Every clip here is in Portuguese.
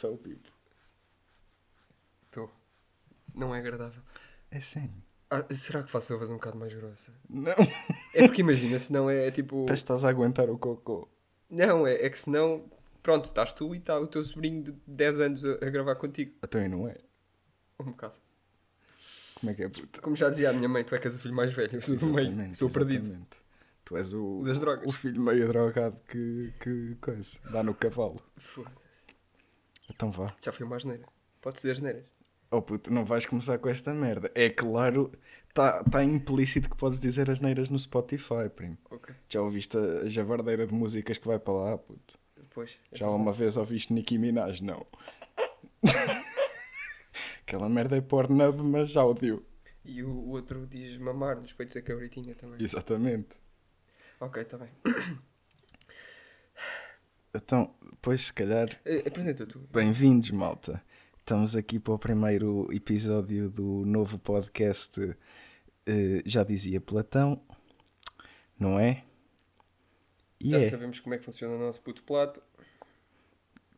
Estás a vou- ouvir o que o pipo? Estou. Não é agradável. É sim. Ah, será que faço a voz um bocado mais grossa? Não, É porque imagina, senão é tipo. parece que estás a aguentar o cocô. Não, é, é que senão. Pronto, estás tu e está o teu sobrinho de 10 anos a, a gravar contigo. Então e não é? Um bocado. Como é que é puta? Como já dizia a minha mãe, tu é que és o filho mais velho. Eu sou do meio. Sou o perdido. exatamente. Tu és o, O das drogas. o filho meio drogado que, que coisa, dá no cavalo. Foda-se. Então vá. Já foi uma asneira. Pode dizer asneiras. Oh puto, não vais começar com esta merda. É claro, está tá implícito que podes dizer as neiras no Spotify, primo. Ok. Já ouviste a javardeira de músicas que vai para lá, puto? Depois. Já uma vez ouviste Nicki Minaj? Não. Aquela merda é Pornhub, mas áudio. E o outro diz mamar nos peitos da cabritinha também. Exatamente. Ok, está bem. Então, pois se calhar, Eh, Apresenta tu. bem-vindos, malta. Estamos aqui para o primeiro episódio do novo podcast eh, Já Dizia Platão, não é? E Já é. sabemos como é que funciona o nosso puto plato.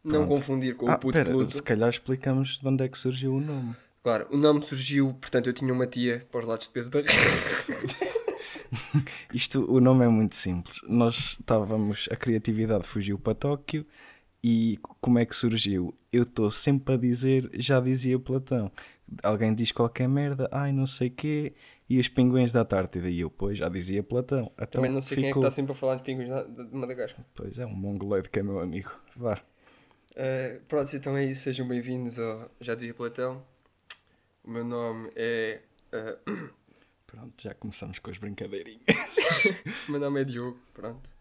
Não Pronto. confundir com Ah, o puto pera, Pluto. se calhar explicamos de onde é que surgiu o nome. Claro, o nome surgiu, portanto, eu tinha uma tia para os lados de peso da Isto, o nome é muito simples. Nós estávamos, a criatividade fugiu para Tóquio e como é que surgiu? Eu estou sempre a dizer, já dizia Platão. Alguém diz qualquer merda, ai não sei quê, e os pinguins da Antártida. E eu, pois, já dizia Platão. Então, Também não sei quem é que ficou- está sempre a falar de pinguins de Madagascar. Pois é, um mongoleiro que é meu amigo. Vá. Uh, pronto, então é isso. Sejam bem-vindos ao Já Dizia Platão. O meu nome é. uh, Pronto, já começamos com as brincadeirinhas. o meu nome é Diogo. Pronto.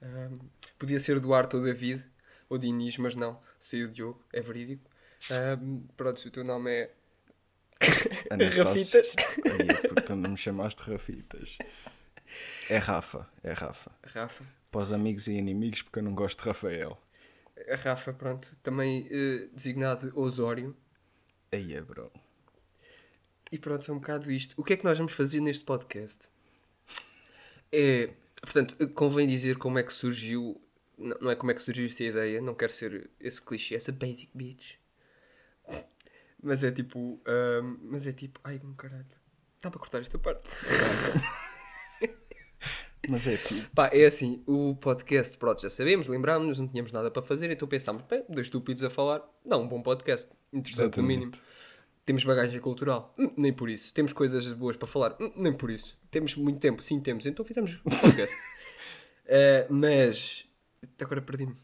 Um, podia ser Duarte ou David ou Diniz, mas não. Saiu Diogo, é verídico. Um, pronto, o teu nome é. Rafitas. Aí, porque não me chamaste Rafitas. É Rafa, é Rafa. Rafa. Para os amigos e inimigos, porque eu não gosto de Rafael. Rafa, pronto. Também uh, designado Osório. Aí é, bro. E pronto, é um bocado isto. O que é que nós vamos fazer neste podcast? É, portanto, convém dizer como é que surgiu. Não é como é que surgiu esta ideia, não quero ser esse clichê, essa basic bitch. Mas é tipo. ahm, mas é tipo. Ai, meu caralho. Está para cortar esta parte. Mas é tipo, Pá, é assim, o podcast, pronto, já sabemos, lembrámos-nos, não tínhamos nada para fazer, então pensámos, bem, dois estúpidos a falar, não, um bom podcast, interessante no mínimo. Temos bagagem cultural? Hum, nem por isso. Temos coisas boas para falar? Hum, nem por isso. Temos muito tempo? Sim, temos. Então fizemos um podcast. Eh, mas. Agora perdi-me.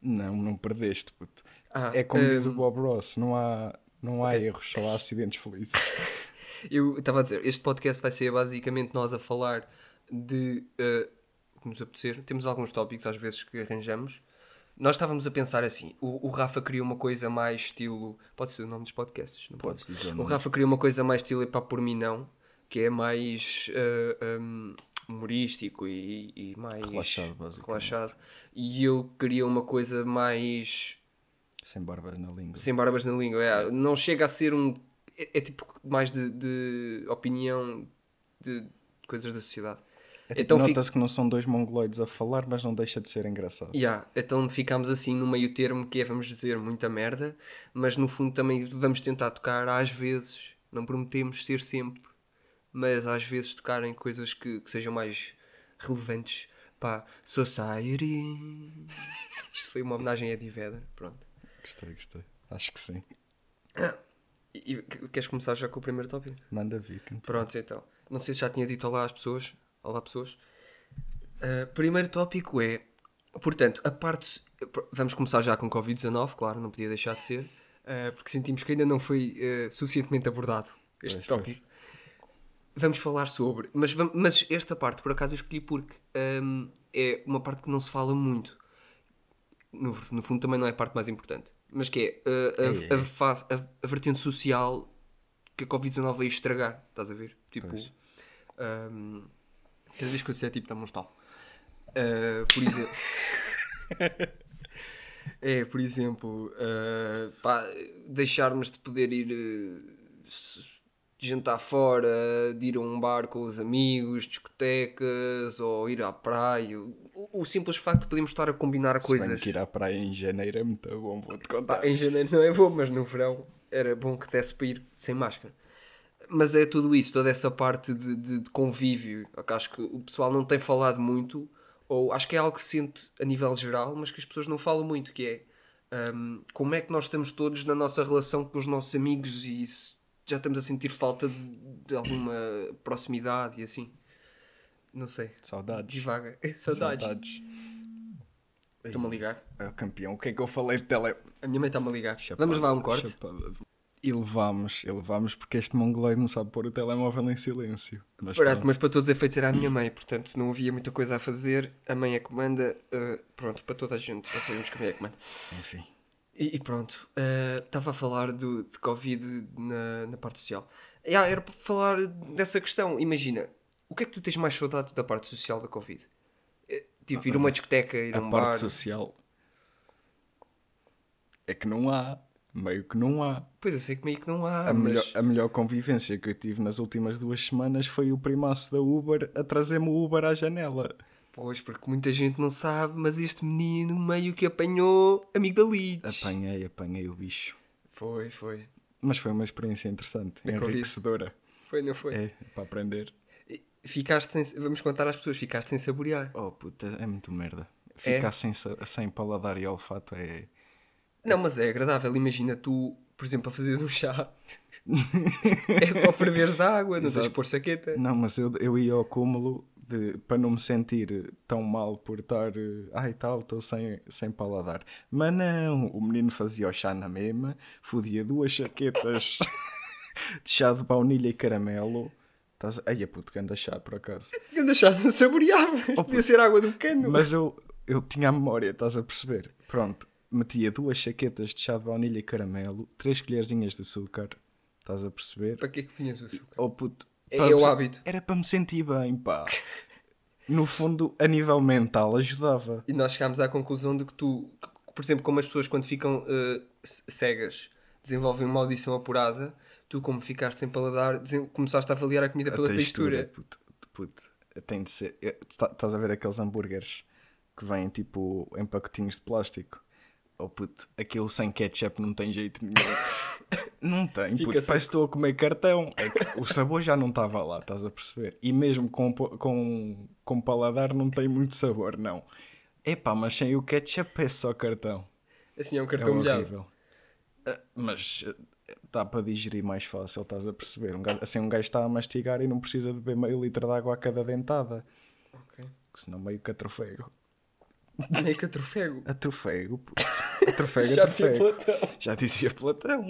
Não, não perdeste, puto. Ah, É como diz o hum, Bob Ross, não há, não há ok. erros, só há acidentes felizes. Eu estava a dizer, este podcast vai ser basicamente nós a falar de. eh, como nos apetecer. Temos alguns tópicos às vezes que arranjamos. Nós estávamos a pensar assim: o, o Rafa queria uma coisa mais estilo. Pode ser o nome dos podcasts, não pode? Podes dizer o. Rafa queria uma coisa mais estilo para por mim não, que é mais eh, um, humorístico e, e mais Relaxado, basicamente. relaxado. E eu queria uma coisa mais Sem barbas na língua. sem barbas na língua. É, não chega a ser um. É, é tipo mais de, de opinião de coisas da sociedade. É tipo, Então nota-se que não são dois mongoloides a falar, mas não deixa de ser engraçado. Yeah, então ficámos assim no meio termo que é, vamos dizer, muita merda, mas no fundo também vamos tentar tocar às vezes, não prometemos ser sempre, mas às vezes tocar em coisas que, que sejam mais relevantes para a society. Isto foi uma homenagem a Eddie Vedder, pronto. Gostei, gostei. Acho que sim. E, e queres começar já com o primeiro tópico? Manda vir. Pronto, então. Não sei se já tinha dito olá às pessoas. Olá, pessoas. Uh, primeiro tópico é. Portanto, a parte. Vamos começar já com Covid-19, claro, não podia deixar de ser. uh, porque sentimos que ainda não foi uh, suficientemente abordado este Pois, tópico. Vamos falar sobre. Mas, mas esta parte, por acaso, eu escolhi porque um, é uma parte que não se fala muito. No, no fundo, também não é a parte mais importante. Mas que é a, Ei, ei. a, face- a- a vertente social que a Covid-19 veio estragar. Estás a ver? Tipo. Pois. um, cada vez que eu disser tipo, dá-me um estalo. Uh, por exemplo. é, por exemplo, uh, pá, deixarmos de poder ir uh, jantar fora, de ir a um bar com os amigos, discotecas ou ir à praia. O, o simples facto de podermos estar a combinar Se bem coisas. que ir à praia em janeiro é muito bom, vou-te contar. Pá, em janeiro não é bom, mas no verão era bom que desse para ir sem máscara. Mas é tudo isso, toda essa parte de, de- de convívio, que acho que o pessoal não tem falado muito, ou acho que é algo que se sente a nível geral, mas que as pessoas não falam muito, que é hum, como é que nós estamos todos na nossa relação com os nossos amigos e se já estamos a sentir falta de, de alguma proximidade e assim. Não sei. Saudades. Divaga. Saudades. Saudades. Estou-me a ligar. É o campeão. O que é que eu falei de tele... A minha mãe está-me a ligar. Chapada, Vamos levar um corte? chapada. E levamos, e levamos porque este mongoloide não sabe pôr o telemóvel em silêncio. Mas Barato, pronto. mas para todos os efeitos era a minha mãe, portanto não havia muita coisa a fazer. A mãe é que manda, uh, pronto, para toda a gente, já sabemos que a mãe é que manda. Enfim. E, e pronto, uh, estava a falar do, de Covid na, na parte social. Yeah, era para falar dessa questão. Imagina, o que é que tu tens mais saudade da parte social da Covid? Eh, Tipo, ir a uma discoteca, ir a A um parte bar. social é que não há. Meio que não há. Pois eu sei que meio que não há, a, mas... melhor, a melhor convivência que eu tive nas últimas duas semanas foi o primaço da Uber a trazer-me o Uber à janela. Pois, porque muita gente não sabe, mas este menino meio que apanhou amigo da Leeds. Apanhei, apanhei o bicho. Foi, foi. Mas foi uma experiência interessante, Da Covid. enriquecedora. Foi, não foi? É, para aprender. Ficaste sem... Vamos contar às pessoas, ficaste sem saborear. Oh puta, é muito merda. É? Ficar sem, sa- sem paladar e olfato é. Não, mas é agradável. Imagina tu, por exemplo, a fazeres um chá. é só ferveres a água, não tens de Exato. pôr saqueta. Não, mas eu, eu ia ao cúmulo de, para não me sentir tão mal por estar. eh, Ai tal, estou sem, sem paladar. Mas não, o menino fazia o chá na mesma, fodia duas chaquetas de chá de baunilha e caramelo. Estás... Ai, é puto, ganda chá por acaso. Ganda chá não saboreavas. Podia ser água do cano. Mas eu, eu tinha a memória, estás a perceber? Pronto, metia duas chaquetas de chá de baunilha e caramelo, três colherzinhas de açúcar, estás a perceber? Para que é que punhas o açúcar? Oh puto, É- para é o hábito. Era para me sentir bem, pá. No fundo, a nível mental, ajudava. E nós chegámos à conclusão de que tu, por exemplo, como as pessoas quando ficam c- cegas desenvolvem uma audição apurada, tu, como ficaste sem paladar, começaste a avaliar a comida pela textura. puto, puto, tem de ser. eh, tá- Estás a ver aqueles hambúrgueres que vêm tipo em pacotinhos de plástico? Oh puto, aquilo sem ketchup não tem jeito nenhum. Não tem, Fica puto, sem- parece que estou a comer cartão. É que o sabor já não estava lá, estás a perceber? E mesmo com, com, com paladar não tem muito sabor, não. Epá, mas sem o ketchup é só cartão. Assim é um É cartão molhado. Ah, Mas eh, dá para digerir mais fácil, estás a perceber? Um gajo- assim um gajo está a mastigar e não precisa de beber meio litro de água a cada dentada. Ok. que Senão meio que atrofego. Nem que atrofego. Atrofego, puto. Atrofego, Já dizia atrofego. Platão. Já dizia Platão.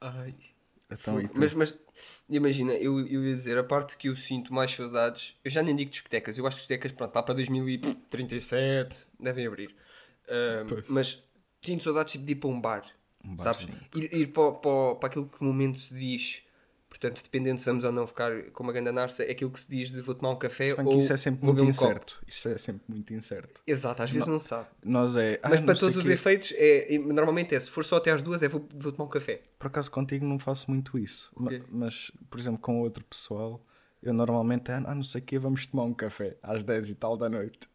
Ai. Então, mas, mas imagina, eu, eu ia dizer, a parte que eu sinto mais saudades, eu já nem digo discotecas, eu acho que discotecas, pronto, lá para 2037, devem abrir. Pois. mas sinto saudades tipo, de ir para um bar, Um sabes? barzinho. Ir, ir para, para, para aquilo que no momento se diz, portanto, dependendo se vamos ou não ficar com uma grande narça, é aquilo que se diz de vou tomar um café ou que isso é sempre vou muito um copo. incerto. Isso é sempre muito incerto. Exato, às vezes não, se sabe. Nós é. "Ah, Mas não para todos os quê." efeitos, é, normalmente é, se for só até às duas, é vou, vou tomar um café. Por acaso contigo não faço muito isso. Quê? Mas, por exemplo, com outro pessoal, eu normalmente é, ah, não sei o quê, vamos tomar um café às 10 e tal da noite.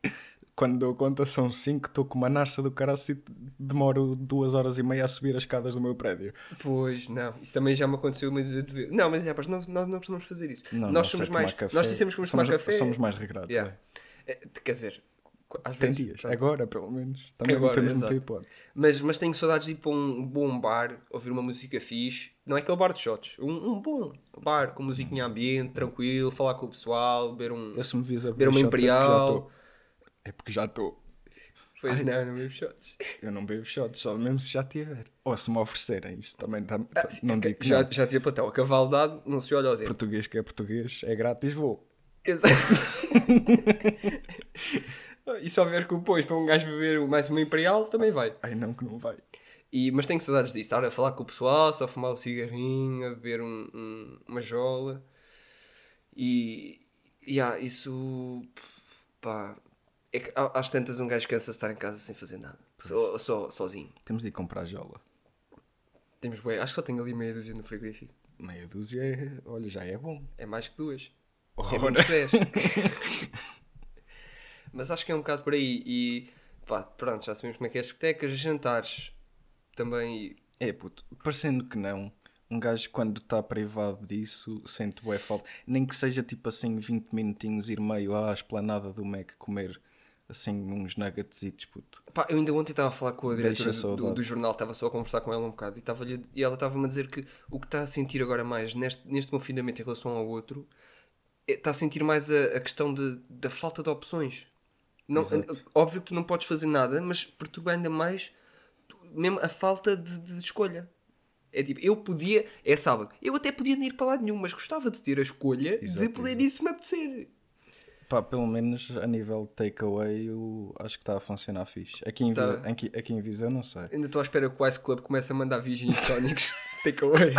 Quando dou conta são 5, estou com uma narça do caraço e demoro duas horas e meia a subir as escadas do meu prédio. Pois, não. Isso também já me aconteceu vezes. Não, mas é, pá, nós, nós não costumamos fazer isso. Não, nós somos mais. café. Nós dissemos que vamos somos, tomar café. Somos mais regrados. Yeah. é. É, quer dizer, às Tem vezes. dias, pronto. agora pelo menos. Também Agora, não temos exato. muita hipótese. Mas, mas tenho saudades de ir para um bom bar, ouvir uma música fixe. Não é aquele bar de shots. Um, um bom bar, com musiquinha ambiente, tranquilo, falar com o pessoal, beber um. Eu se me vis a Beber uma shots, Imperial. É porque já estou. Pois não, não bebo shots. Eu não bebo shots, só mesmo se já tiver. Ou se me oferecerem, isso também tá- Ah, sim, não que digo que já, não. já dizia Platão, a cavalo dado não se olha ao dedo. Português que é português, é grátis, vou. Exato. e se houver cupons para um gajo beber mais uma Imperial, também vai. Ai não, que não vai. E, mas tenho saudades disso, estar a falar com o pessoal, só fumar o cigarrinho, a beber um, um- uma jola. E, e ah, isso. pá. É que às tantas um gajo cansa de estar em casa sem fazer nada, só, só, sozinho. Temos de ir comprar jola. Temos bem, acho que só tenho ali meia dúzia no frigorífico. Meia dúzia, é, olha, já é bom. É mais que duas. É Ora. menos que 10. Mas acho que é um bocado por aí. E pá, pronto, já sabemos como é que é as discotecas, jantares também. É, puto, parecendo que não, um gajo quando está privado disso sente bué falta. Nem que seja tipo assim 20 minutinhos ir meio à esplanada do Mac comer assim uns nuggets, puto. Pá, eu ainda ontem estava a falar com a diretora do, saudades. do jornal, estava só a conversar com ela um bocado e, estava e ela estava-me a dizer que o que está a sentir agora mais neste, neste confinamento em relação ao outro é- está a sentir mais a, a questão de, da falta de opções. Não, Exato. óbvio que tu não podes fazer nada, mas perturba ainda mais mesmo a falta de, de escolha. É tipo, eu podia, é sábado, eu até podia não ir para lado nenhum, mas gostava de ter a escolha de Exato, poder exato. ir se me apetecer. Pá, pelo menos a nível de takeaway eu acho que está a funcionar fixe. Aqui em, Tá. Viseu, aqui, aqui em Viseu não sei. Ainda estou à espera que o Ice Club comece a mandar virgens tónicos takeaway.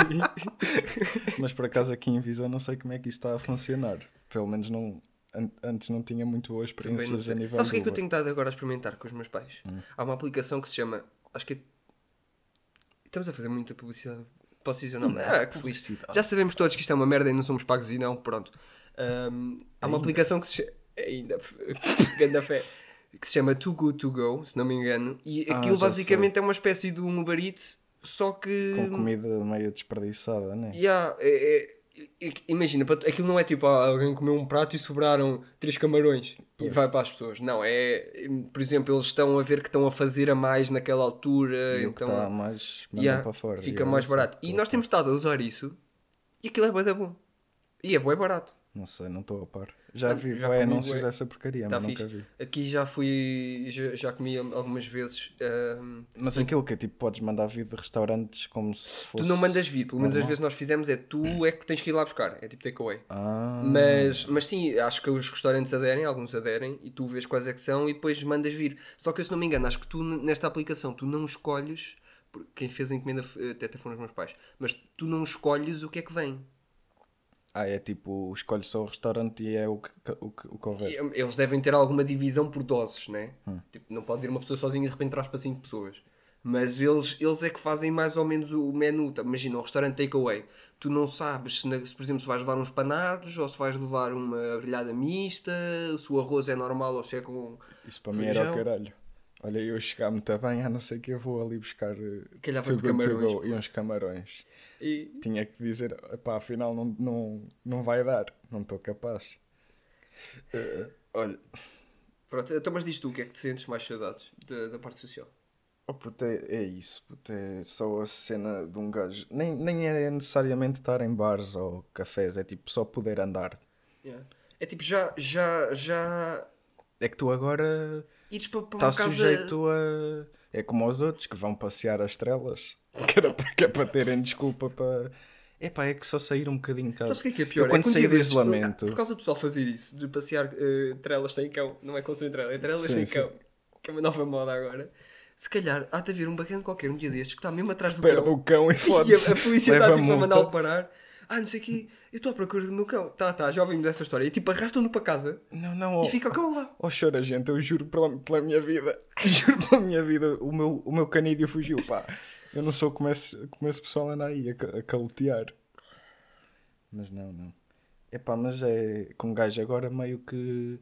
Mas por acaso aqui em Viseu não sei como é que isso está a funcionar. Pelo menos não, an- antes não tinha muito boas experiências a nível Sabes o que é que eu tenho estado agora a experimentar com os meus pais? Há uma aplicação que se chama. Acho que é. Estamos a fazer muita publicidade. Posso dizer o nome? Não, ah, que se. Já sabemos todos que isto é uma merda e não somos pagos e não, pronto. Ahm, há uma aplicação que se chama. Ainda. Ganda fé. Que se chama Too Good To Go, se não me engano. E Ah, aquilo basicamente é uma espécie de um Uber Eats, só que. Com comida meio desperdiçada, né? Yeah, é- é- é- imagina, aquilo não é tipo ah, alguém comeu um prato e sobraram três camarões e vai para as pessoas. Não, é por exemplo, eles estão a ver que estão a fazer a mais naquela altura, E então está mais yeah, para fora. fica mais só, barato. E nós temos estado a usar isso e aquilo é da bom. E é bué barato. Não sei, não estou a par. Já Ah, vi já comi anúncios bué. dessa porcaria, Tá mas nunca fixe. vi. Aqui já fui, já, já comi algumas vezes. ahm, Mas aquilo que é tipo, podes mandar vir de restaurantes como se fosse. tu não mandas vir, pelo menos as normal. vezes nós fizemos é tu é que tens que ir lá buscar, é tipo takeaway. Ah, Mas, mas sim, acho que os restaurantes aderem, alguns aderem, e tu vês quais é que são e depois mandas vir. Só que eu, se não me engano, acho que tu nesta aplicação tu não escolhes, porque quem fez a encomenda até foram os meus pais, mas tu não escolhes o que é que vem. Ah, é tipo, escolhes só o restaurante e é o que, o que, o que houver. E, Eles devem ter alguma divisão por doses, né? Hum. Tipo, não pode ir uma pessoa sozinha e de repente traz para 5 pessoas. Mas eles, eles é que fazem mais ou menos o menu. Tá, Imagina, um restaurante takeaway. Tu não sabes se, se, por exemplo, se vais levar uns panados ou se vais levar uma grelhada mista, se o arroz é normal ou se é com Isso para mim era o feijão. caralho. Olha, eu chegar muito bem, a não ser que eu vou ali buscar vai de good to go e uns camarões. E Tinha que dizer, pá, afinal não, não, não vai dar, não estou capaz. Eh, olha, pronto, então mas diz tu o que é que te sentes mais saudades da, da parte social? Oh, puto, é, é isso, puto, é só a cena de um gajo. Nem, nem é necessariamente estar em bares ou cafés, é tipo só poder andar. Yeah. É tipo, já, já, já É que tu agora ires para, para uma estás casa... sujeito a. É como os outros que vão passear as estrelas, que, era para, que é para terem desculpa para. Epá, é que só sair um bocadinho de casa. Sabes o que é que é pior? Eu, quando é saí destes- isolamento. Por causa do pessoal fazer isso, de passear eh, trelas sem cão, não é com sem trela, é trelas Sim, sem sim. cão, que é uma nova moda agora. Se calhar há de haver um bacana qualquer um dia destes que está mesmo atrás do Perde cão. o cão e foda-se. a, a polícia leva está tipo a multa. mandá-lo parar. Ah, não sei o quê, eu estou à procura do meu cão. Tá, tá, já ouvimos dessa história. E tipo, arrastam-no para casa Não, não, oh, e fica o cão lá. oh chora gente, eu juro pela, pela minha vida, juro pela minha vida, o meu, o meu canídeo fugiu, pá. Eu não sou como esse, como esse pessoal anda aí a, a calotear. Mas não, não. Epá, mas é com um gajo agora meio que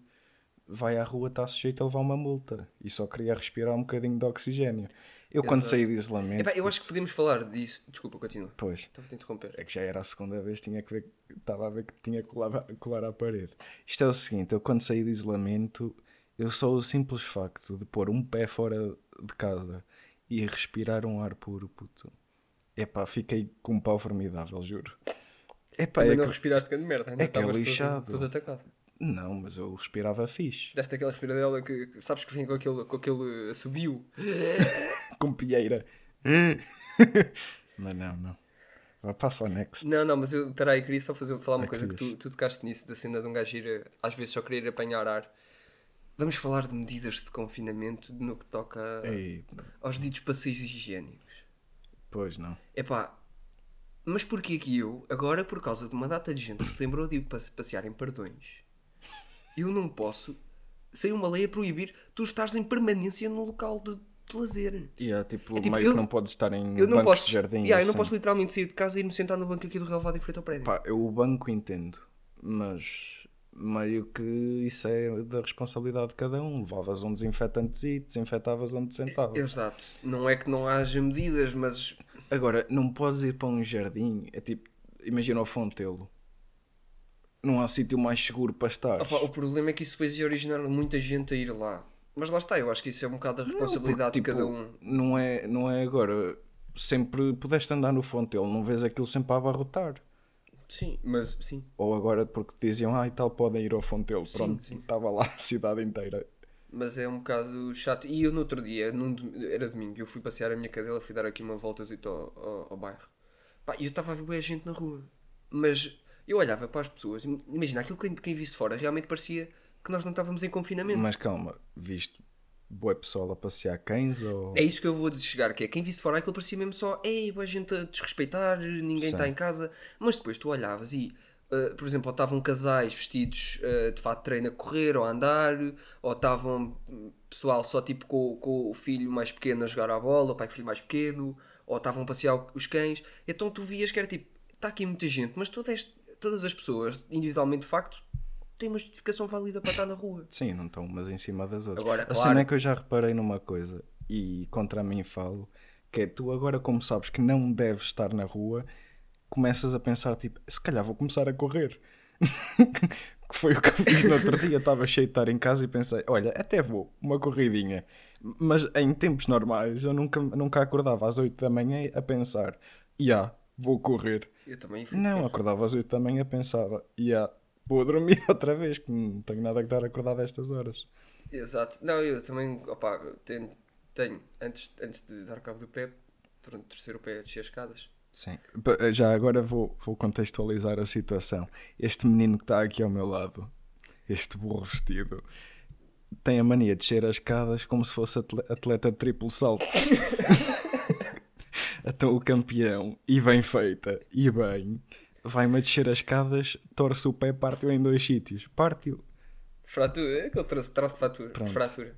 vai à rua, está sujeito a levar uma multa e só queria respirar um bocadinho de oxigênio. Eu quando Exato. saí de isolamento. Epá, eu acho que podemos falar disso. Desculpa, continua. Pois, Estava a te interromper. é que já era a segunda vez, tinha que ver, estava a ver que tinha que colar, colar à parede. Isto é o seguinte, eu quando saí de isolamento, eu só o simples facto de pôr um pé fora de casa e respirar um ar puro, puto. Epá, fiquei com um pau formidável, juro. Epá, Também é não que- respiraste grande merda, ainda é que é estavas todo- lixado. todo atacado. Não, mas eu respirava fixe. Deste aquela respiradela que, que sabes que vem com aquele, com aquele assobio. Com pieira. mas não, não. Vá, Passa ao next. Não, não, mas eu, peraí, queria só fazer, falar uma Ah, coisa que tu, tu tocaste nisso, da cena de um gajo ir, às vezes só querer apanhar ar. Vamos falar de medidas de confinamento no que toca Ei, aos ditos passeios higiênicos. pois não. Epá, mas porquê que eu, agora por causa de uma data de gente que se lembrou de passear em perdões, eu não posso, sem uma lei a proibir, tu estares em permanência no local de de lazer. E é tipo, É tipo, meio eu- que não podes estar em Eu não bancos posso, de jardim. Yeah, eu não assim. posso literalmente sair de casa e ir-me sentar no banco aqui do relevado em frente ao prédio. Pá, eu o banco entendo, mas meio que isso é da responsabilidade de cada um. Levavas um desinfetante e desinfetavas onde sentavas. Exato. Não é que não haja medidas, mas Agora, não podes ir para um jardim, é tipo, imagina o Fontelo. Não há sítio mais seguro para estar. Opa, o problema é que isso depois ia originar muita gente a ir lá. Mas lá está, eu acho que isso é um bocado da responsabilidade Porque, de cada tipo, um. Não é, não é agora. Sempre pudeste andar no Fontelo, não vês aquilo sempre a abarrotar. Sim, mas sim. Ou agora porque diziam, ah, e tal, podem ir ao Fontelo. Sim, Pronto, sim. estava lá a cidade inteira. Mas é um bocado chato. E eu no outro dia, num era domingo, eu fui passear a minha cadela, fui dar aqui uma voltazita ao, ao, ao bairro. Pá, e eu estava a ver bué gente na rua. Mas eu olhava para as pessoas, im- imagina, aquilo que quem visse fora realmente parecia que nós não estávamos em confinamento. Mas calma, viste boa pessoal a passear cães ou. É isso que eu vou chegar, que é quem visse fora aquilo parecia mesmo só, ei, boa gente a desrespeitar, ninguém Sim. está em casa. Mas depois tu olhavas e, uh, por exemplo, ou estavam casais vestidos uh, de fato de treino a correr ou a andar, ou estavam hum, pessoal só tipo com, com o filho mais pequeno a jogar à bola, o pai com o filho mais pequeno, ou estavam a passear os cães. Então tu vias que era tipo, está aqui muita gente, mas todas, todas as pessoas, individualmente de facto, têm uma justificação válida para estar na rua. Sim, não estão umas em cima das outras. Agora, a claro- cena é que eu já reparei numa coisa e contra mim falo, que é tu agora, como sabes que não deves estar na rua, começas a pensar tipo, se calhar vou começar a correr. que foi o que eu fiz no outro dia, estava cheio de estar em casa e pensei, olha, até vou, uma corridinha. Mas em tempos normais eu nunca, nunca acordava às 8 da manhã a pensar, já, vou correr. Eu também fui Não, acordava às 8 da manhã pensava, já, vou dormir outra vez, que não tenho nada que estar acordado a estas horas. Exato. Não, eu também, opá, tenho, tenho antes, antes de dar cabo do pé, durante o terceiro pé, a descer as escadas. Sim. Pa- Já agora vou, vou contextualizar a situação. Este menino que está aqui ao meu lado, este burro vestido, tem a mania de descer as escadas como se fosse atle- atleta de triplo salto. então o campeão, e bem feita, e bem, vai-me a descer as escadas, torce o pé, parte-o em dois sítios. Parte-o. Fratura, é aquele traço, traço de, fatura, de Pronto. fratura.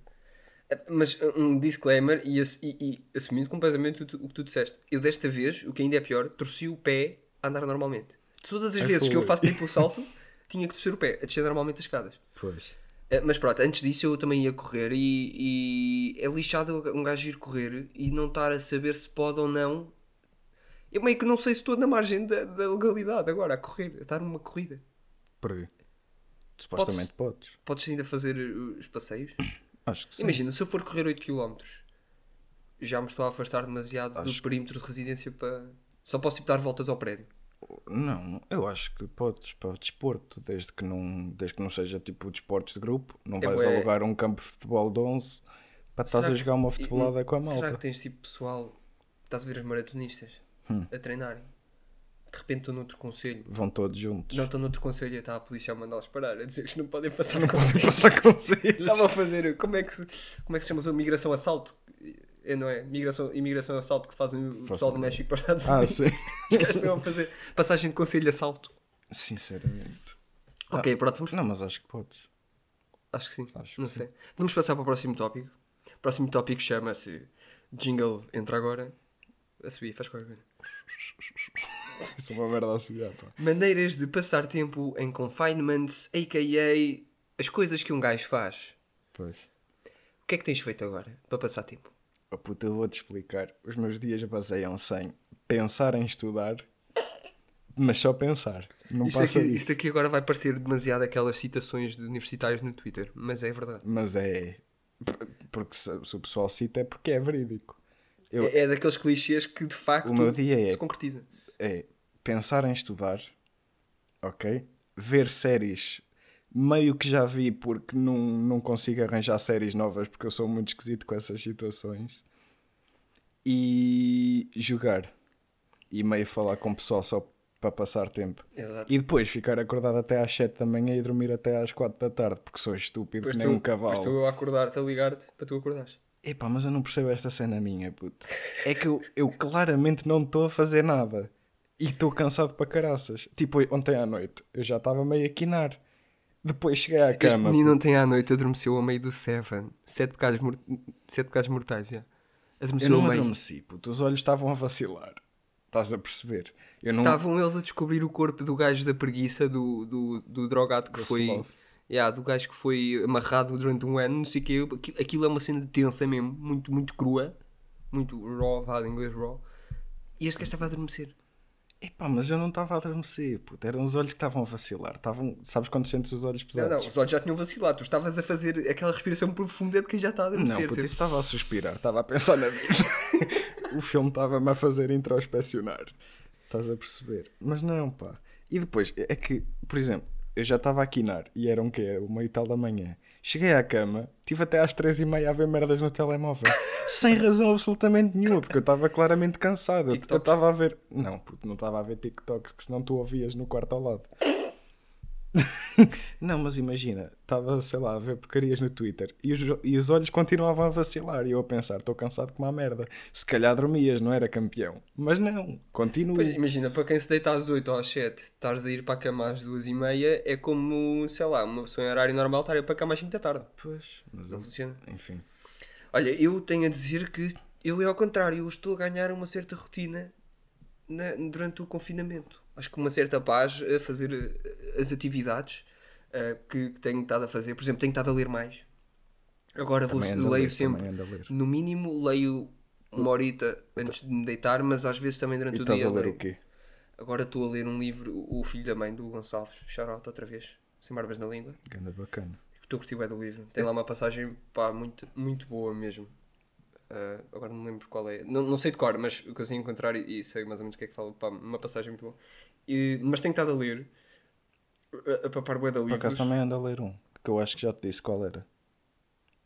Eh, Mas uh, um disclaimer e, e- e assumindo completamente o, tu- o que tu disseste. Eu desta vez, o que ainda é pior, torci o pé a andar normalmente. Todas as Ai, vezes que eu foi. faço tipo o salto, tinha que torcer o pé, a descer normalmente as escadas. Pois. Eh, Mas pronto, antes disso eu também ia correr e, e é lixado um gajo ir correr e não estar a saber se pode ou não. Eu meio que não sei se estou na margem da, da legalidade agora, a correr, a estar numa corrida. Porquê? Supostamente podes. Podes ainda fazer os passeios? Acho que sim. Imagina, se eu for correr 8 km, já me estou a afastar demasiado do Acho- perímetro de residência para. Só posso ir dar voltas ao prédio. Não, eu acho que podes para o desporto, desde que não, desde que não seja tipo desportos de grupo. Não É vais bué- alugar um campo de futebol de 11 para estás a jogar uma futebolada com a malta. Será que tens tipo pessoal. Estás a ver os maratonistas Hum. a treinarem? De repente estão noutro conselho. Vão todos juntos. Não estão noutro conselho e está a polícia a mandá-los parar, a dizer que não podem passar Não conselhos. podem passar conselhos. Estava a fazer. Como é que se, como é que se chama? Migração assalto? É, não é? Migração, imigração assalto que fazem o pessoal do. México para os Estados Ah, Unidos. sim. Os gajos estão a fazer passagem de conselho assalto. Sinceramente. Ok, pronto, vamos Não, mas acho que podes. Acho que sim. Acho que não sei. Vamos passar para o próximo tópico. O próximo tópico chama-se Jingle Entra Agora. A subir, faz qualquer coisa. Isso é uma merda a subir, pá. Maneiras de passar tempo em confinements, a.k.a. as coisas que um gajo faz. Pois. O que é que tens feito agora para passar tempo? Oh, puta, eu vou-te explicar. Os meus dias baseiam sem pensar em estudar, mas só pensar. Não Isto passa aqui, disso. isto aqui agora vai parecer demasiado aquelas citações de universitários no Twitter, mas é verdade. Mas é. Porque se, se o pessoal cita é porque é verídico. Eu, É, é daqueles clichês que de facto é- se concretiza. é pensar em estudar, ok? Ver séries meio que já vi porque não, não consigo arranjar séries novas porque eu sou muito esquisito com essas situações e jogar e meio falar com o pessoal só para passar tempo Exato. e depois ficar acordado até às 7 da manhã e dormir até às 4 da tarde porque sou estúpido Depois que tu, nem um depois cavalo. tu eu a acordar-te a ligar-te para tu acordares. Epá, mas eu não percebo esta cena minha, puto. É que eu, eu claramente não estou a fazer nada. E estou cansado para caraças. Tipo, ontem à noite eu já estava meio a quinar. Depois cheguei à Este cama. menino ontem à noite adormeceu ao meio do Seven. Sete pecados, mor... Sete pecados mortais, já. Eu Adormeceu não a meio. adormeci, puto. Os olhos estavam a vacilar. Estás a perceber? Eu não. Estavam eles a descobrir o corpo do gajo da preguiça, do, do, do drogado que Do foi. sloth. Yeah, do gajo que foi amarrado durante um ano, não sei o quê. Aqui- Aquilo é uma cena tensa mesmo, muito, muito crua, muito raw, vá, em inglês raw. E este gajo estava a adormecer. Epá, mas eu não estava a adormecer, puto. Eram os olhos que estavam a vacilar. Estavam... Sabes quando sentes os olhos Não, pesados? não, os olhos já tinham vacilado. Tu estavas a fazer aquela respiração profunda de quem já está a Não, adormecer. puto, sempre. isso estava a suspirar. Estava a pensar na vida. o filme estava-me a fazer introspecionar. Estás a perceber? Mas não, pá. E depois, é que, por exemplo, eu já estava a quinar e era um quê? Uma e tal da manhã. Cheguei à cama, tive até às três e meia a ver merdas no telemóvel. sem razão absolutamente nenhuma, porque eu estava claramente cansado. Eu- Eu TikToks? estava a ver. Não, puto, não estava a ver TikToks, que senão tu ouvias no quarto ao lado. Não, mas imagina, estava, sei lá, a ver porcarias no Twitter e os, e os olhos continuavam a vacilar e eu a pensar, estou cansado como uma merda. Se calhar dormias, não era campeão. Mas não, continuo. Pois, imagina, para quem se deita às 8 ou às 7, estares a ir para a cama às 2 e meia é como, sei lá, uma pessoa em horário normal estar a ir para a cama às 5 da tarde. Pois, mas Não eu- funciona. enfim. Olha, eu tenho a dizer que eu é ao contrário, eu estou a ganhar uma certa rotina na- durante o confinamento. Acho que uma certa paz a fazer eh, as atividades eh, que, que tenho estado a fazer. Por exemplo, tenho estado a ler mais. Agora vou, leio ler, sempre. No mínimo, leio uma horita antes de me deitar, mas às vezes também durante E o estás dia. a ler leio. o quê? Agora estou a ler um livro, O Filho da Mãe, do Gonçalves. Shout outra vez. Sem barbas na língua. Ganda bacana. Estou a curtir bem do livro. Tem lá uma passagem pá, muito, muito boa mesmo. Ah, agora não me lembro qual é. Não, não sei de cor, mas eu consegui encontrar e, e sei mais ou menos o que é que fala. Pá, uma passagem muito boa. E- mas tenho estado a ler. A, a papar bué Por livros. acaso também ando a ler um, que eu acho que já te disse qual era.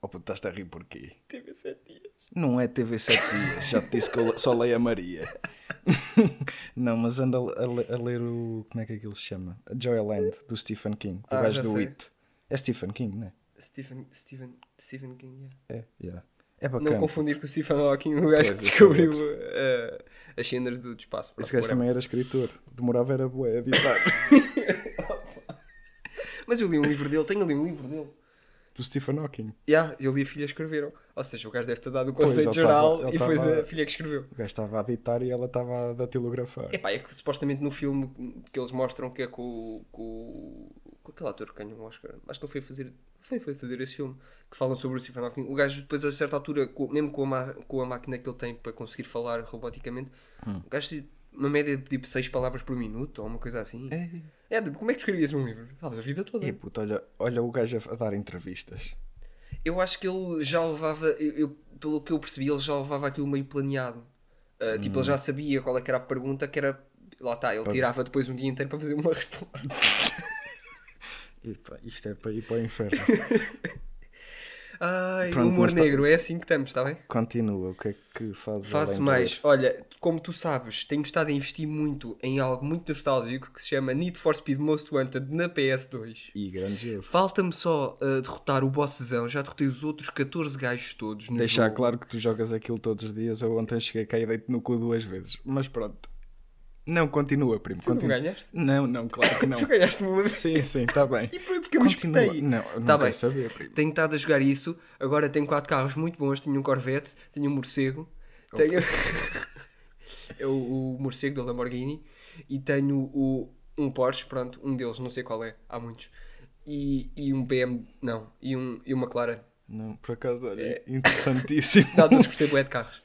Oh, puto, estás a rir porquê? Teve sete dias. Não é TV 7 dias, já te disse que eu só leio a Maria. não, mas anda a, a a ler o. Como é que aquilo se chama? A Joyland, do Stephen King, o Ah, gajo do sei. It. É Stephen King, não é? Stephen, Stephen, Stephen King, yeah. É, yeah. É bacana. Não confundir com o Stephen Hawking, o gajo Pois, que eu descobriu ah, as cenas do do espaço. Esse gajo também era escritor, demorava era bué a editar. Mas eu li um livro dele, tenho ali um livro dele. do Stephen Hawking. Yeah, ele e a filha escreveram. Ou seja, o gajo deve ter dado o Pois, conceito ele geral tava- e foi a filha que escreveu. O gajo estava a editar e ela estava a datilografar. Epá, é que supostamente no filme que eles mostram que é com, com, com aquele ator que ganhou um Oscar, acho que não foi fazer, foi, foi fazer esse filme, que falam sobre o Stephen Hawking. O gajo depois a certa altura, com- mesmo com a, com a máquina que ele tem para conseguir falar roboticamente, Hum. o gajo tem uma média de tipo 6 palavras por minuto ou uma coisa assim. É, É, tipo, como é que escrevias um livro? Estavas a vida toda. é puto, olha, olha o gajo a, dar entrevistas. Eu acho que ele já levava, eu, eu- pelo que eu percebi, ele já levava aquilo meio planeado. Uh, Tipo, ele já sabia qual é que era a pergunta, que era. Lá está, ele tirava depois um dia inteiro para fazer uma resposta. Epá, isto é para ir para o inferno. Ai, Pronto, humor tá- negro, é assim que estamos, está bem? Continua, o que é que fazes? Faço mais. Olha, como tu sabes, tenho estado a investir muito em algo muito nostálgico que se chama Need for Speed Most Wanted na PS2. E grande jogo. Falta-me só uh, derrotar o bosszão, já derrotei os outros 14 gajos todos Deixar jogo. claro que tu jogas aquilo todos os dias. Eu ontem cheguei cá e deito no cu duas vezes. Mas pronto. Não, continua, primo. Tu não Continua. ganhaste? Não, não, claro que não. Tu ganhaste uma sim, sim, está bem. E foi porque eu me Continua. espetei. Não, não Tá bem. saber, primo. Tenho estado a jogar isso. Agora tenho quatro carros muito bons. Tenho um Corvette, tenho um morcego, tenho é o, o morcego da Lamborghini e tenho o, um Porsche, pronto, um deles, não sei qual é, há muitos. E, e um BM, não, e, um, e uma McLaren. Não, por acaso, olha, É. interessantíssimo. Nada-se percebe é de carros.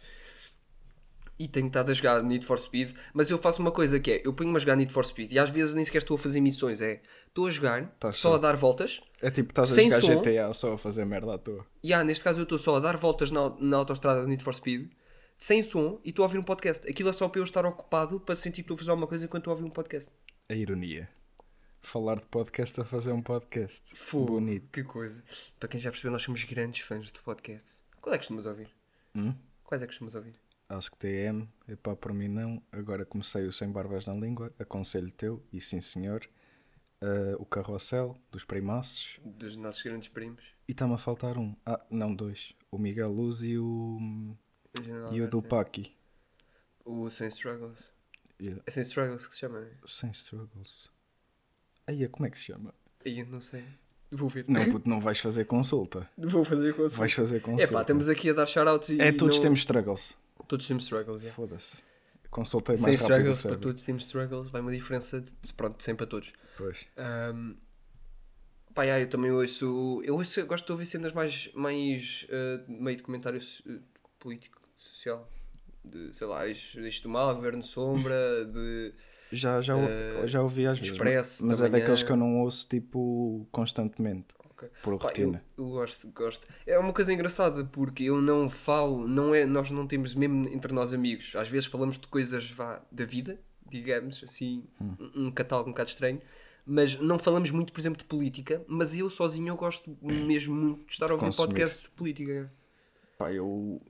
E tenho estado a jogar Need for Speed, mas eu faço uma coisa que é, eu ponho-me a jogar Need for Speed e às vezes nem sequer estou a fazer missões, é, estou a jogar, Tá só a dar voltas, É tipo, estás a jogar som. GTA só a fazer merda à toa. E ah, neste caso eu estou só a dar voltas na, na autostrada Need for Speed, sem som, e estou a ouvir um podcast. Aquilo é só para eu estar ocupado, para sentir que estou a fazer alguma coisa enquanto estou a ouvir um podcast. A ironia. Falar de podcast a fazer um podcast. Fogo, Bonito. Que coisa. Para quem já percebeu, nós somos grandes fãs do podcast. Qual é que costumas ouvir? Hum? Quais é que costumas ouvir? Acho que TM, epá, por mim não. Agora comecei o Sem Barbas na Língua, aconselho teu, e sim senhor. Ah, o Carrossel, dos Primaços. Dos nossos grandes primos. E está-me a faltar um. Ah, não, dois. O Miguel Luz e o. General E o do Alberto. Paki. O Sem Struggles. Yeah. É Sem Struggles que se chama, né? Sem Struggles. Aí, como é que se chama? Aí, não sei. Vou ver. Não, puto, não vais fazer consulta. Vou fazer com Vais fazer É consulta. pá, estamos aqui a dar shoutouts e. É, todos não- temos struggles. Todos temos struggles, yeah. Foda-se. Consulta é Sem mais rápido struggles, para todos temos struggles, vai uma diferença de. Pronto, 100 para todos. Pois. Um, pá, yeah, eu também ouço. Eu ouço, gosto de ouvir cenas mais. mais uh, meio de comentário so- uh, político, social. De, sei lá, isto mal, governo sombra, de. Já, já, Eh, já ouvi às vezes. Expresso mas da é daqueles manhã. que eu não ouço tipo constantemente. Ok. Por Pá, eu, rotina. eu gosto, gosto. É uma coisa engraçada porque eu não falo, não é, nós não temos mesmo entre nós amigos. Às vezes falamos de coisas vá, da vida, digamos assim, Hum. um, catálogo um bocado estranho, mas não falamos muito, por exemplo, de política. Mas eu sozinho eu gosto mesmo muito de estar a ouvir consumir. podcasts de política. Pá, eu,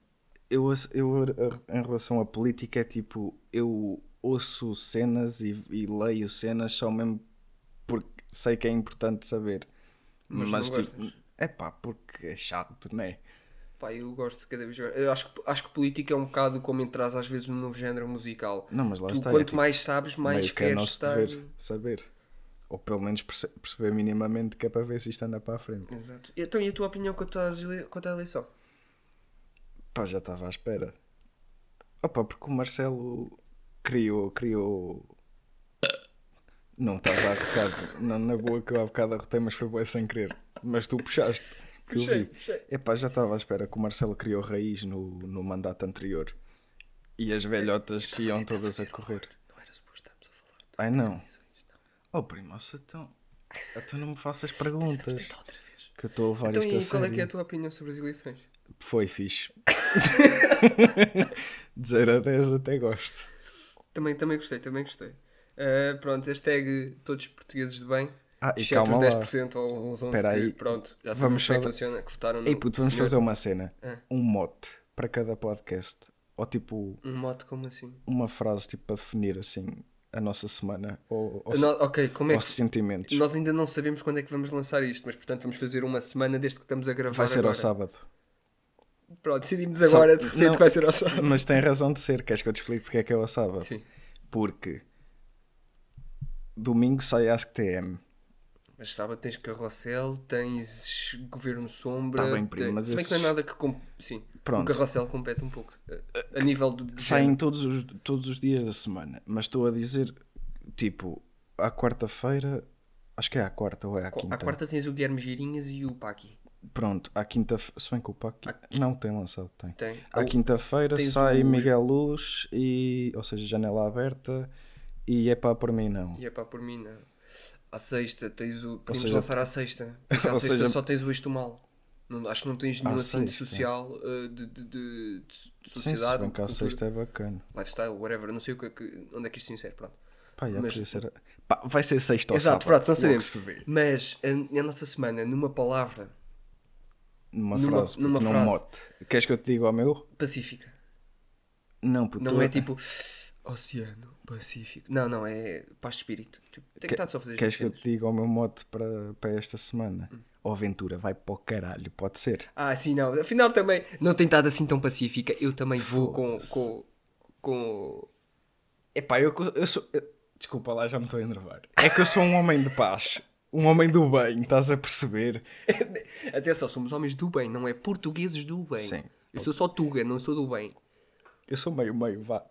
eu, eu, em relação à política é tipo, eu ouço cenas e, e leio cenas só mesmo porque sei que é importante saber. Mas não gostas? é pá, porque é chato, não é? Pá, eu gosto de cada vez mais. Eu acho, que- acho que política é um bocado como entras às vezes num novo género musical. Não, mas lá Tu, está. é quanto tipo, mais sabes, mais meio que é queres nosso estar. dever saber. Ou pelo menos perce- perceber minimamente que é para ver se isto anda para a frente. Exato. Então, e a tua opinião quanto, às quanto à eleição? Pá, já estava à espera. Opa, porque o Marcelo criou, criou. Não estás a arrotar. Não, na boa que eu há bocado arrotei, mas foi boa sem querer. Mas tu puxaste. Que eu Puxei, vi. puxei. Epá, já estava à espera que o Marcelo criou raiz no, no mandato anterior. E as velhotas Eu iam a tentar todas a correr. Não era suposto estarmos a falar Ai não. Oh primo, então. Então não me faças perguntas. Tentar outra vez. Que eu estou a levar Então, isto a e qual é sério. que é a tua opinião sobre as eleições? Foi fixe. De 0 a 10 até gosto. Também, também gostei, também gostei. Ah, pronto, hashtag todos portugueses de bem. Ah, e calma os lá. 10% ou os 11% Espera aí. pronto, já Vamos sabemos como é só- que funciona, que votaram no Ei puto, vamos senhor. fazer uma cena. Ah. Um mote para cada podcast. Ou tipo, Um mote como assim? uma frase tipo para definir assim a nossa semana. Ou, ou, No- como é ou que... sentimentos. Nós ainda não sabemos quando é que vamos lançar isto, mas portanto vamos fazer uma semana desde que estamos a gravar Vai ser agora. ao sábado. Pronto, decidimos agora, de repente não. vai ser ao sábado. Mas tem razão de ser. Queres que eu te explique porque é que é ao sábado? Sim. Porque domingo sai a AskTM. Mas sábado tens carrossel, tens governo sombra. Tá bem, primo, mas Se bem que não é nada que. Com... Sim, Pronto. o carrossel compete um pouco. A, a nível do. de Saem todos os, todos os dias da semana. Mas estou a dizer, tipo, à quarta-feira. Acho que é à quarta ou é à quinta. À quarta tens o Guilherme Girinhas e o Paqui. Pronto, à quinta Se bem que o Pac. Não, tem lançado, tem. Tem. À O- quinta-feira sai os- Miguel Luz e. Ou seja, janela aberta. E é pá por mim não. E é pá, por mim, não. À sexta tens o. Podemos seja- lançar à sexta. Porque à sexta seja- só tens o Eixo do Mal. Não, acho que não tens nenhum assunto sexta. social uh, de, de, de, de Sim, se sociedade, bem que à sexta é bacana. lifestyle, whatever. Não sei o que, é que- onde é que isto se insere. Pronto. Pá, Mas- ser. Pá, vai ser sexta ou Exato, sábado. pronto, não logo sabemos. se vê. Mas a, a nossa semana, numa palavra Numa, Numa- frase, numa porque num frase. mote. Queres que eu te diga ao meu? pacífica. Não, puto. Não é tipo Oceano Pacífico. Não, não, é paz de espírito. Tipo, tem que só fazer Queres que eu te diga ao meu mote para, para esta semana? Hum. Aventura, vai para o caralho, pode ser. Ah, sim, não. Afinal também não tem estado assim tão pacífica. Eu também vou com. com, com... Epá, eu, eu sou. eu- Desculpa lá, já me estou a enervar. É que eu sou um homem de paz. Um homem do bem, estás a perceber? Atenção, somos homens do bem, não é portugueses do bem. Sim. Eu sou só Tuga, não sou do bem. Eu sou meio meio, vá.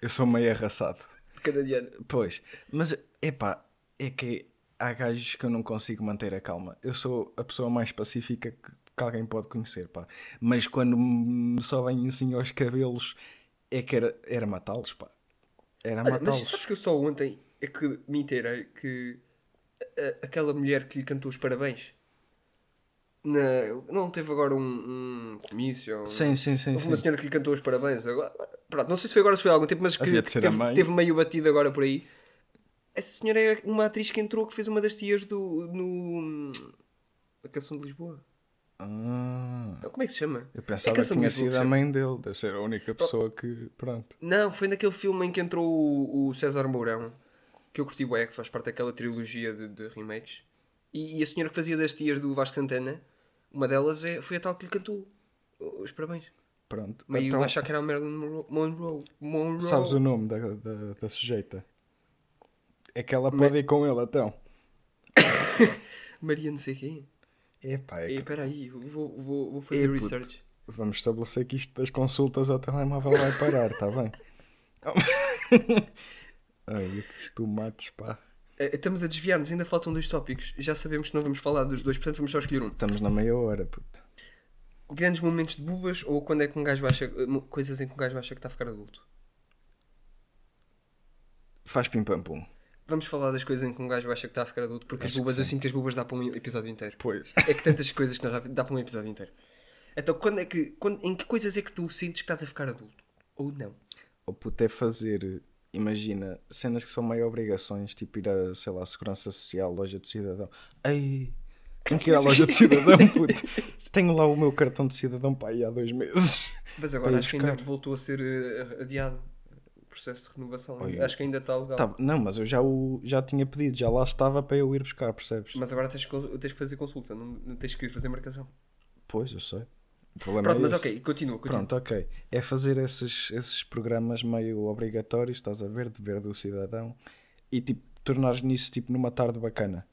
Eu sou meio arraçado. Canadiano. Pois, mas epá, é que há gajos que eu não consigo manter a calma. Eu sou a pessoa mais pacífica que, que alguém pode conhecer, pá. Mas quando me sobem assim aos cabelos, é que era, era matá-los, pá. Era Olha, mas matá-los. sabes que eu só ontem é que me inteirei que a- aquela mulher que lhe cantou os parabéns na... não teve agora um, um comício? ou- Sim, sim, sim. Houve sim. uma senhora que lhe cantou os parabéns. Agora, pronto, não sei se foi agora ou se foi há algum tempo, mas que a teve, teve meio batido agora por aí. Essa senhora é uma atriz que entrou que fez uma das tias do. no. A Canção de Lisboa. Ah, Como é que se chama? eu É pensava que Canção de tinha sido a mãe dele. Deve ser a única pessoa que. Pronto. Não, foi naquele filme em que entrou o, o César Mourão, que eu curti bué, que faz parte daquela trilogia de, de remakes. E, e a senhora que fazia das tias do Vasco Santana, uma delas é, foi a tal que lhe cantou os parabéns. Pronto. Meio Então, a achar que era a Marilyn Monroe. Monroe. Sabes o nome da, da, da sujeita? É que ela pode ir com ele, então. Maria não sei quem. Epá, é que Espera aí, eu vou, vou, vou fazer Ei, research. vamos estabelecer que isto das consultas ao telemóvel vai parar, está bem? Ai, que tomates, pá. Eh, Estamos a desviar-nos, ainda faltam dois tópicos. Já sabemos que não vamos falar dos dois, portanto vamos só escolher um. Estamos na meia hora, puto. Grandes momentos de bubas ou quando é que um gajo acha. eh, coisas em que um gajo acha que está a ficar adulto? Faz pim pam pum. Vamos falar das coisas em que um gajo acha que está a ficar adulto, porque Acho as bubas, eu sinto que as bubas dá para um episódio inteiro. Pois. É que tantas coisas que nós dá para um episódio inteiro. Então, quando é que, quando, em que coisas é que tu sentes que estás a ficar adulto? Ou não? Ou puto é fazer, imagina, cenas que são meio obrigações, tipo ir a, sei lá, Segurança Social, Loja de Cidadão. Ei, tenho que ir à Loja de Cidadão, puto. Tenho lá o meu cartão de cidadão para aí há dois meses. Mas agora acho que ainda buscar. voltou a ser eh, adiado o processo de renovação. Oi. Acho que ainda está legal. Tá, não, mas eu já, o, já tinha pedido, já lá estava para eu ir buscar, percebes? Mas agora tens, que tens que fazer consulta, não, não tens que ir fazer marcação. Pois, eu sei. Pronto, é mas ok, continua, continua. Pronto, ok. É fazer esses, esses programas meio obrigatórios, estás a ver, dever do cidadão, e tipo, tornares nisso tipo numa tarde bacana.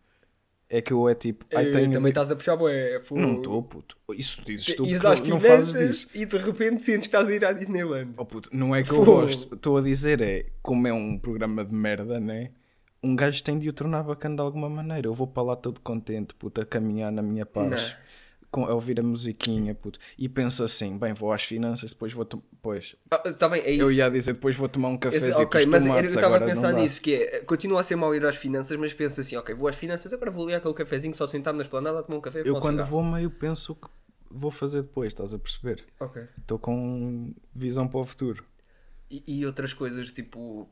É que eu é tipo, ai, Eh, tenho. também estás a puxar bué. fogo. Não estou, puto. Isso dizes tu, Ires às não, fazes disso. e de repente sentes que estás a ir à Disneyland. Oh, puto, não é que eu gosto. Estou a dizer é, como é um programa de merda, né? Um gajo tem de o tornar bacana de alguma maneira. Eu vou para lá todo contente, puto, a caminhar na minha paz. Não. A ouvir a musiquinha, puto. E penso assim, bem, vou às finanças, depois vou... to- Pois, Está bem, é isso. eu ia dizer, depois vou tomar um Esse- cafezinho ok, mas eu estava a pensar nisso, que é, continua a ser mau ir às finanças, mas penso assim, ok, vou às finanças, agora vou ali àquele cafezinho, só sentar-me na esplanada a tomar um café. Eu quando cigarro. vou meio penso que vou fazer depois, estás a perceber? Ok. Estou com visão para o futuro. E, e outras coisas, tipo,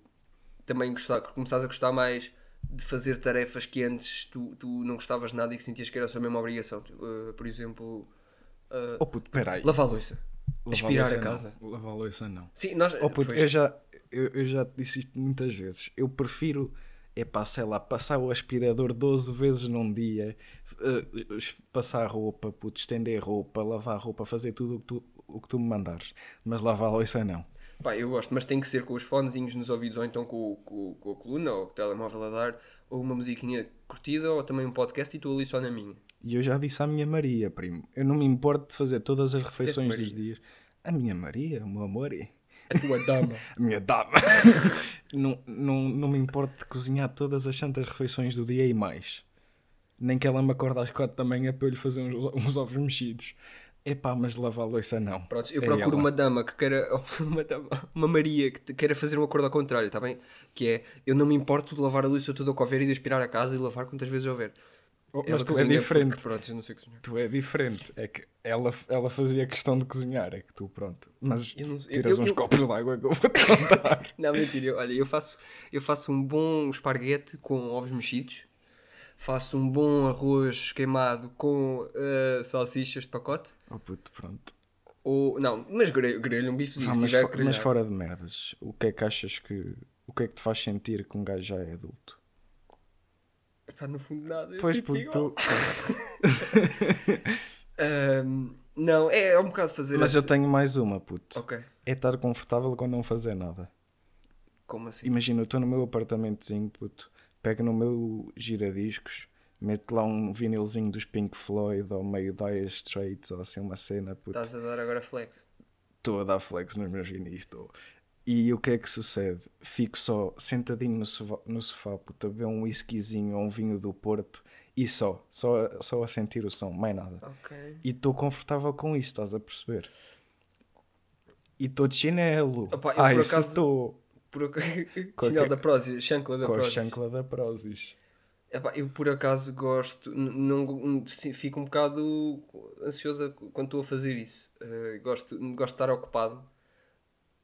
também gostar, começares a gostar mais de fazer tarefas que antes tu, tu não gostavas nada e que sentias que era a sua mesma obrigação. Uh, por exemplo, uh, Oh puto, peraí. lavar a louça, Lavar aspirar a casa. Não. Lavar a louça não. Sim, nós. Oh puto, eu já, eu, eu já te disse isto muitas vezes. Eu prefiro, é pá, sei lá, passar o aspirador 12 vezes num dia, eh, passar roupa, puto, estender roupa, lavar roupa, fazer tudo o que tu, o que tu me mandares. Mas lavar a louça não. Pá, eu gosto, mas tem que ser com os fonezinhos nos ouvidos, ou então com, o- com, com a coluna, ou com o telemóvel a dar, ou uma musiquinha curtida, ou também um podcast e estou ali só na minha. E eu já disse à minha Maria, primo, eu não me importo de fazer todas as refeições dos dias. A minha Maria, o meu amor, é. A tua dama. A minha dama. não, não, não me importo de cozinhar todas as santas refeições do dia e mais. Nem que ela me acorde às quatro da manhã para eu lhe fazer uns, uns ovos mexidos. Epá, mas lavar a louça não. Pronto, eu É procuro ela. uma dama que queira. Uma, dama, uma Maria que queira fazer um acordo ao contrário, está bem? Que é eu não me importo de lavar a louça toda que houver e de aspirar a casa e lavar quantas vezes houver. Oh, mas tu é diferente. porque, pronto, eu não sei cozinhar. Tu é diferente. É que ela, ela fazia questão de cozinhar. É que tu, pronto. Mas Eu não- eu- tiras eu- uns eu- copos de água que eu vou te contar. Não, mentira. eu- Olha, eu faço, eu faço um bom esparguete com ovos mexidos. Faço um bom arroz queimado com eh, salsichas de pacote. oh puto, pronto. Ou, não, mas grelho, grelho um bifezinho. Se mas, fo- mas fora de merdas, o que é que achas que. O que é que te faz sentir que um gajo já é adulto? Epá, no fundo nada. Pois, puto, tu- Ahm, não, é, é um bocado fazer Mas eu tenho mais uma, puto. Ok, É estar confortável com não fazer nada. como assim? Imagina, eu estou no meu apartamentozinho, puto. Pego no meu giradiscos, meto lá um vinilzinho dos Pink Floyd ou meio Dire Straits ou assim uma cena, puto. Estás a dar agora flex. Estou a dar flex nos meus vinis, estou. E o que é que sucede? Fico só sentadinho no sofá, no sofá puto, a beber um whiskyzinho ou um vinho do Porto e só, só, só a sentir o som, mais nada. Ok. E estou confortável com isso, estás a perceber? E estou de chinelo. Opa, eu Ai, por se acaso- estou Por Chinelo da Prozis, chancla da com a Prozis. chancla da Prozis. Epá, eu por acaso gosto, não, fico um bocado ansiosa quando estou a fazer isso. Eh, gosto, gosto de estar ocupado.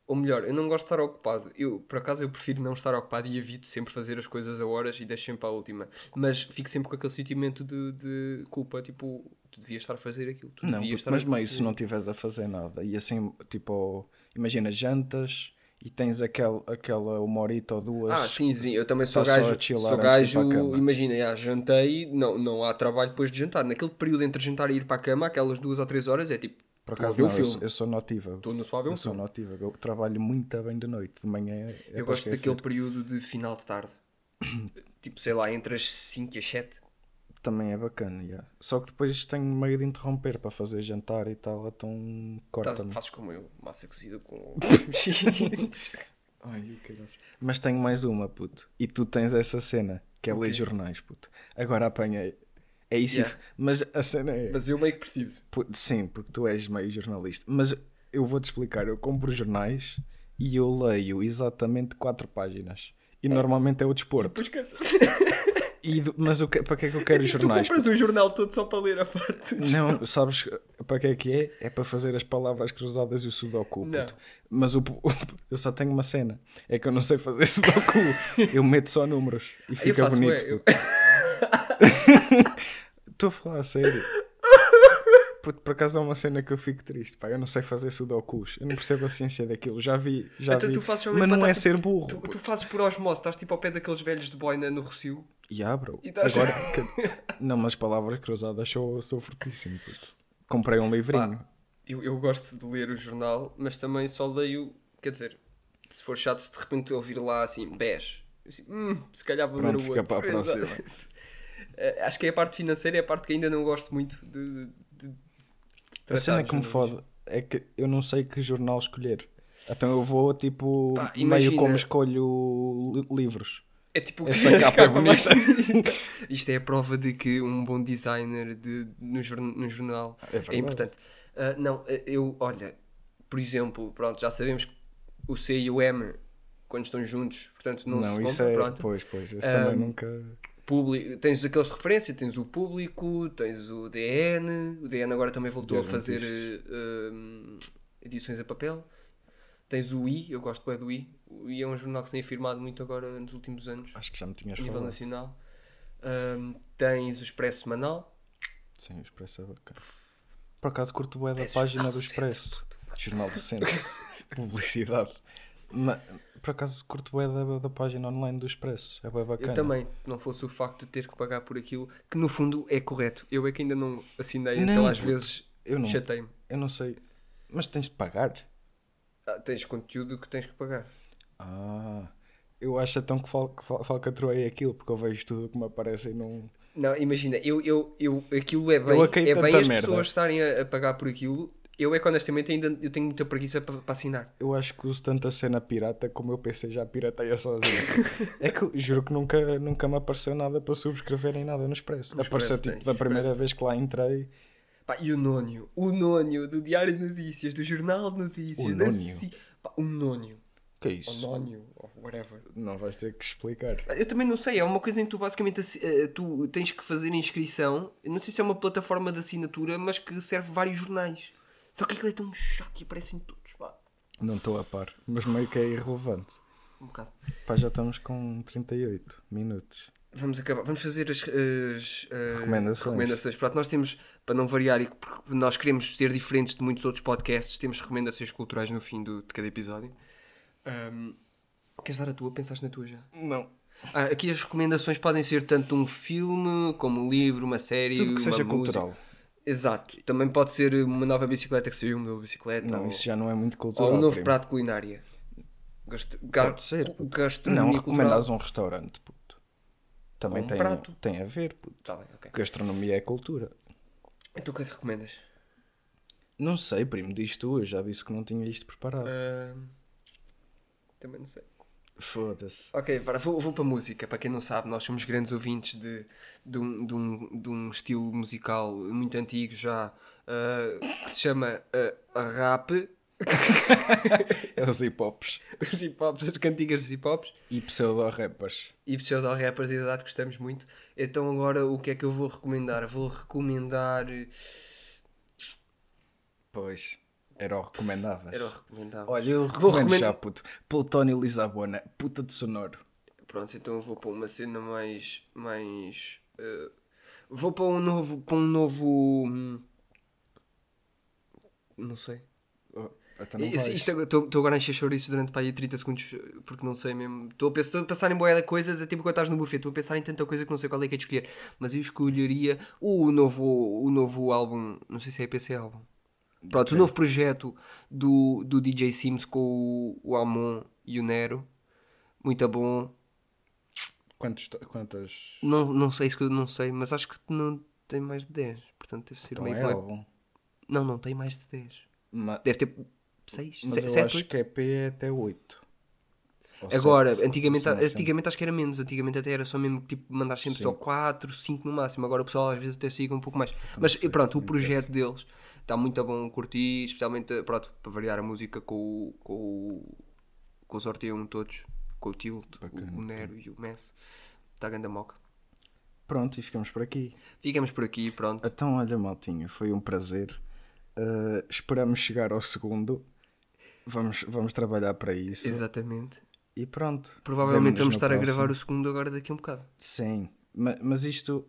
Ou melhor, eu não gosto de estar ocupado. Eu, por acaso, eu prefiro não estar ocupado e evito sempre fazer as coisas a horas e deixo sempre para a última. Mas fico sempre com aquele sentimento de, de culpa, tipo, tu devias estar a fazer aquilo. Não, estar mas meio se não estiveres a fazer nada e assim, tipo, imagina jantas e tens aquel, aquela uma horita ou duas. Ah, sim, sim, eu também sou a gajo. chilar Sou gajo, imagina, já, jantei, não, não há trabalho depois de jantar. Naquele período entre jantar e ir para a cama, aquelas duas ou três horas, é tipo, Por acaso não, um eu, sou- eu sou notívago. Estou no sofá a ver um Eu sou filme. notívago. Eu trabalho muito bem de noite, de manhã. É Eu gosto esquecer. daquele período de final de tarde. tipo, sei lá, entre as 5 e as 7. Também é bacana, yeah. Só que depois tenho meio de interromper para fazer jantar e tal, então Tá, corta-me. fazes como eu, massa cozida com. Ai. Mas tenho mais uma, puto. E tu tens essa cena, que é O ler jornais, puto. Agora apanhei. É isso, Yeah. mas a cena é. Mas eu meio que preciso. Sim, porque tu és meio jornalista. Mas eu vou-te explicar. Eu compro jornais e eu leio exatamente quatro páginas. E normalmente é o desporto. Depois cansas. E mas o que- para que é que eu quero Tu jornais? compras um jornal todo só para ler a parte. Não, sabes para que é que é? É para fazer as palavras cruzadas e o sudoku. Não. Mas o, o- eu só tenho uma cena. É que eu não sei fazer sudoku. eu meto só números e Eu fica faço, bonito. ué, eu-. Estou a falar a sério. Por acaso é uma cena que eu fico triste. Pá, eu não sei fazer sudokus. Eu não percebo a ciência daquilo. Já vi, já Então vi. tu fazes Mas não é ser burro. Tu, tu fazes por osmose, estás tipo ao pé daqueles velhos de boina no Rocio. Ya, bro. E estás- Agora, que- não, mas palavras cruzadas sou, sou fortíssimo. puto. Comprei um livrinho. Pá, eu, eu gosto de ler o jornal, mas também só leio, quer dizer, se for chato, se de repente eu ouvir lá assim, bege, assim, hum, se calhar vou Pronto, ler o outro. para a próxima. Eh, Acho que é a parte financeira é a parte que ainda não gosto muito de. de- de A cena que me fode é que eu não sei que jornal escolher. Então eu vou tipo Pá, meio como escolho li- livros. É tipo Essa capa é bonita. bonita. Isto é a prova de que um bom designer de, no, jorn- no jornal É é, importante. Ah, não, ah, eu, olha, por exemplo, pronto, já sabemos que o C e o M, quando estão juntos, portanto não, se isso compram, é. pronto. Pois, pois. Esse Ahm, também nunca. Público, tens aqueles de referência, tens o público, tens o DN, o DN agora também voltou a fazer hum, edições a papel. Tens o I, eu gosto bem do I. O I é um jornal que se tem afirmado muito agora nos últimos anos, Acho que já me tinhas a nível falado. nacional. Hum, tens o Expresso Semanal. Sim, o Expresso é bacana. Por acaso curto bué da página do Expresso. Jornal do Centro. Publicidade. Ma- por acaso curto bué da, da página online do Expresso. É bem bacana. Eu também, não fosse o facto de ter que pagar por aquilo, que no fundo é correto. Eu é que ainda não assinei, Não, então às vezes Eu não, chatei-me. eu não sei. Mas tens de pagar? Ah, tens conteúdo que tens que pagar. Ah, eu acho então que, fal, fal, falcatroei aquilo, porque eu vejo tudo que me aparece e não. Não, imagina, eu, eu, eu, aquilo é bem, é bem as merda. pessoas estarem a, a pagar por aquilo. Eu é que honestamente ainda eu tenho muita preguiça para, assinar. Eu acho que uso tanto a cena pirata como eu PC já pirateia sozinho. é que juro que nunca, nunca me apareceu nada para subscrever nem nada no Expresso. No apareceu Expresso tipo tens, da no primeira Expresso. vez que lá entrei. Pá, e o Nónio, o Nónio do Diário de Notícias, do Jornal de Notícias, O da Nónio? Ci- Pá, o Nónio, Que é ou isso? Nónio, ou whatever. Não vais ter que explicar. Eu também não sei, é uma coisa em que tu basicamente eh, tu tens que fazer inscrição. Eu não sei se é uma plataforma de assinatura, mas que serve vários jornais. Só que aquilo é tão chato e aparecem todos. Pá, Não estou a par, mas meio que é irrelevante. um bocado. Pá, já estamos com 38 minutos. Vamos acabar. Vamos fazer as, as, eh, Recomendações. recomendações. Pronto, nós temos, para não variar e porque nós queremos ser diferentes de muitos outros podcasts, temos recomendações culturais no fim do, de cada episódio. Ahm, queres dar a tua? Pensaste na tua já? Não. Ah, aqui as recomendações podem ser tanto um filme, como um livro, uma série, Tudo que uma seja música. cultural. Exato. Também pode ser uma nova bicicleta que saiu, uma nova bicicleta. Não, ou, isso já não é muito cultural. ou um novo primo. prato culinária. Gast... ga- Pode ser. Gastronomia Não, recomendas um restaurante, puto. Também um tem, prato. tem a ver, puto. Tá bem, ok. Gastronomia é cultura. Então o que é que recomendas? Não sei, primo, diz tu, eu já disse que não tinha isto preparado. Ahm, Também não sei. Foda-se. Ok, para, vou, vou para a música. Para quem não sabe, nós somos grandes ouvintes de, de, um, de, um, de um estilo musical muito antigo já, ah, que se chama ah, rap. É os hip hops Os hip hops, as cantigas dos hip hops. e pseudo-rappers. E pseudo-rappers, e verdade, gostamos muito. Então agora o que é que eu vou recomendar? Vou recomendar... Pois, era o recomendáveis. Era o recomendável. Olha, eu Vou recomendo recomend- já, puto. Plutónio Lisabona, puta de sonoro. Pronto, então eu vou para uma cena mais. mais eh, vou para um novo. para um novo. hum, Não sei. Oh, então Estou estou agora a encher chouriços durante para aí 30 segundos porque não sei mesmo. Estou a, pensar, a pensar em boia coisas, é tipo quando estás no buffet, estou a pensar em tanta coisa que não sei qual é que é de escolher. Mas eu escolheria o novo, o novo álbum, não sei se é PC álbum. Pronto, o novo projeto do, do DJ Sims com o, o Amon e o Nero. Muito bom. Quantos, quantas. Não, não sei se eu não sei, mas acho que não tem mais de 10. Portanto, deve ser Então meio. é que- álbum. Não, não tem mais de 10. Ma- Deve ter 6, Mas eu 7, acho que é até 8. Ou Agora, sete, antigamente, assim, assim. antigamente acho que era menos. Antigamente até era só mesmo tipo mandar sempre Sim. só 4, 5 no máximo. Agora o pessoal às vezes até siga um pouco mais. Mas sei, pronto, o projeto deles está muito a bom curtir, especialmente pronto, para variar a música com, o- com, o- com os Orteum todos, com o Tilt, Bacana, o Nero e o Messi. Está a ganda moca. Pronto, e ficamos por aqui. Ficamos por aqui, pronto. Então, olha, maltinho, foi um prazer. Uh, esperamos chegar ao segundo. Vamos, vamos trabalhar para isso. Exatamente. E pronto. Provavelmente vamos estar a próximo. gravar o segundo agora daqui a um bocado. Sim, ma- mas isto,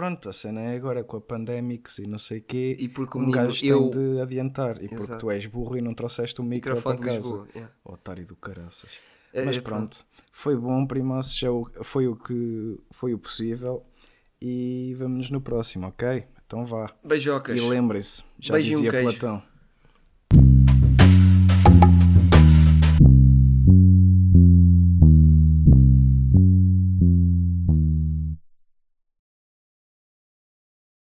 pronto, a cena é agora com a Pandemics e não sei o quê. E porque o um menino- gajo eu- tem de adiantar. E porque Exato. tu és burro e não trouxeste o micro Microfone para de casa. Lisboa. yeah. Otário do caraças. É, Mas é, pronto, foi bom, primaço, já o- foi o que foi o possível. E vemo-nos no próximo, ok? Então vá. Beijocas. E lembrem-se, já Beijo um dizia queijo. Platão.